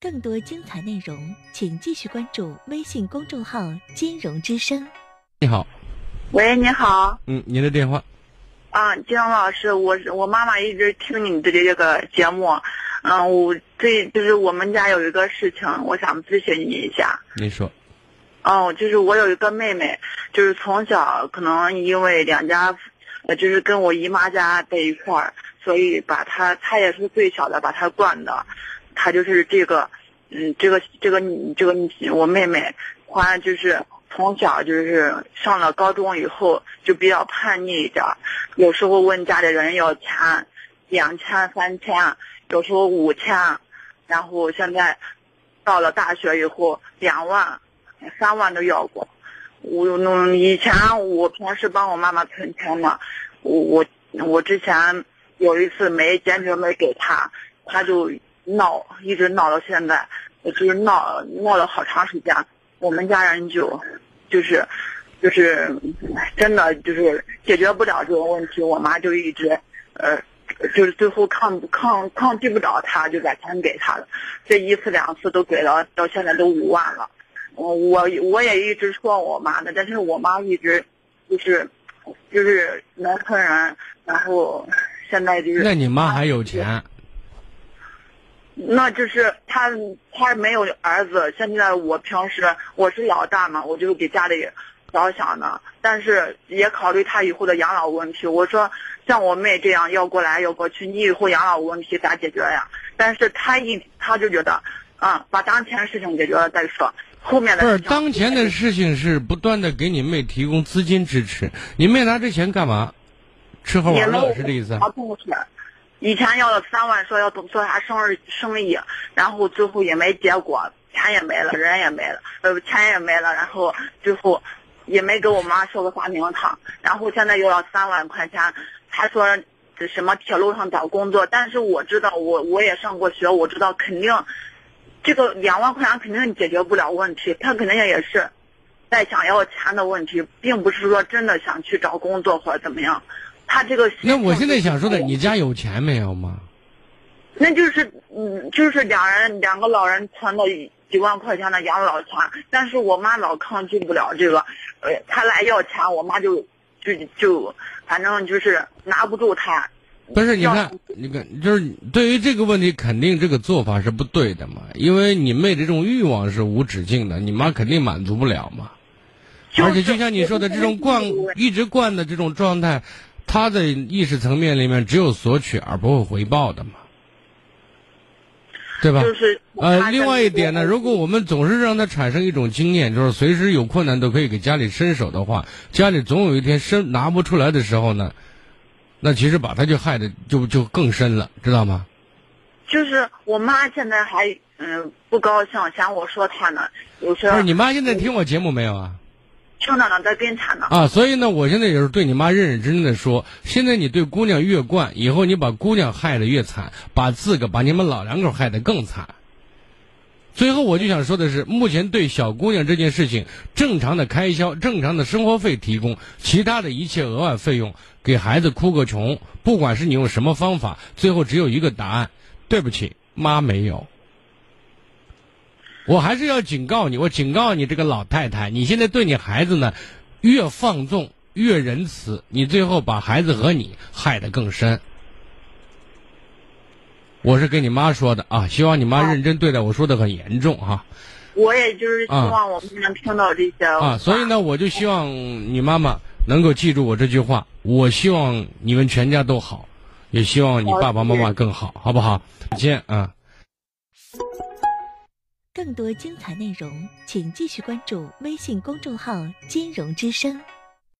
更多精彩内容，请继续关注微信公众号“金融之声”。你好，喂，你好，嗯，您的电话，啊，金融老师，我是我妈妈一直听你的这个节目，嗯，我这就是我们家有一个事情，我想咨询你一下。您说，哦，就是我有一个妹妹，就是从小可能因为两家，呃，就是跟我姨妈家在一块儿，所以把她，她也是最小的，把她惯的，她就是这个，嗯，这个这个这个我妹妹，她就是从小就是上了高中以后就比较叛逆一点，有时候问家里人要钱，两千三千，有时候五千，然后现在到了大学以后两万。三万都要过，我弄以前我平时帮我妈妈存钱嘛，我我我之前有一次没坚决没给她，她就闹，一直闹到现在，就是闹闹了好长时间，我们家人就就是就是真的就是解决不了这个问题，我妈就一直呃就是最后抗抗抗拒不了她，就把钱给她了，这一次两次都给了，到现在都五万了。我我我也一直说我妈的，但是我妈一直就是就是农村人，然后现在就是。那你妈还有钱？那就是她她没有儿子，现在我平时我是老大嘛，我就给家里着想的，但是也考虑她以后的养老问题。我说像我妹这样要过来要过去，你以后养老问题咋解决呀？但是她一她就觉得，啊，把当前事情解决了再说。后面的不是当前的事情是不断的给你妹提供资金支持，你妹拿这钱干嘛？吃喝玩乐是这意思？以前要了三万，说要做做啥生日生意，然后最后也没结果，钱也没了，人也没了，呃，钱也没了，然后最后也没给我妈说个啥名堂，然后现在又要三万块钱，他说这什么铁路上找工作，但是我知道我我也上过学，我知道肯定。这个两万块钱肯定解决不了问题，他肯定也是在想要钱的问题，并不是说真的想去找工作或者怎么样。他这个那我现在想说的，你家有钱没有吗？那就是嗯，就是两人两个老人存的几万块钱的养老钱，但是我妈老抗拒不了这个，呃，他来要钱，我妈就就就反正就是拿不住他。不是，你看，你看，就是对于这个问题，肯定这个做法是不对的嘛。因为你妹的这种欲望是无止境的，你妈肯定满足不了嘛。而且就像你说的，这种惯一直惯的这种状态，他的意识层面里面只有索取而不会回报的嘛，对吧？呃，另外一点呢，如果我们总是让他产生一种经验，就是随时有困难都可以给家里伸手的话，家里总有一天伸拿不出来的时候呢。那其实把他就害的就就更深了，知道吗？就是我妈现在还嗯不高兴，嫌我说她呢。有时候不是你妈现在听我节目没有啊？听到了，在跟前呢。啊，所以呢，我现在也是对你妈认认真真的说，现在你对姑娘越惯，以后你把姑娘害得越惨，把自个把你们老两口害得更惨。最后我就想说的是，目前对小姑娘这件事情，正常的开销、正常的生活费提供，其他的一切额外费用，给孩子哭个穷，不管是你用什么方法，最后只有一个答案：对不起，妈没有。我还是要警告你，我警告你这个老太太，你现在对你孩子呢，越放纵越仁慈，你最后把孩子和你害得更深。我是跟你妈说的啊，希望你妈认真对待我说的很严重哈。我也就是希望我们能听到这些啊，所以呢，我就希望你妈妈能够记住我这句话。我希望你们全家都好，也希望你爸爸妈妈更好，好不好？再见啊。更多精彩内容，请继续关注微信公众号“金融之声”。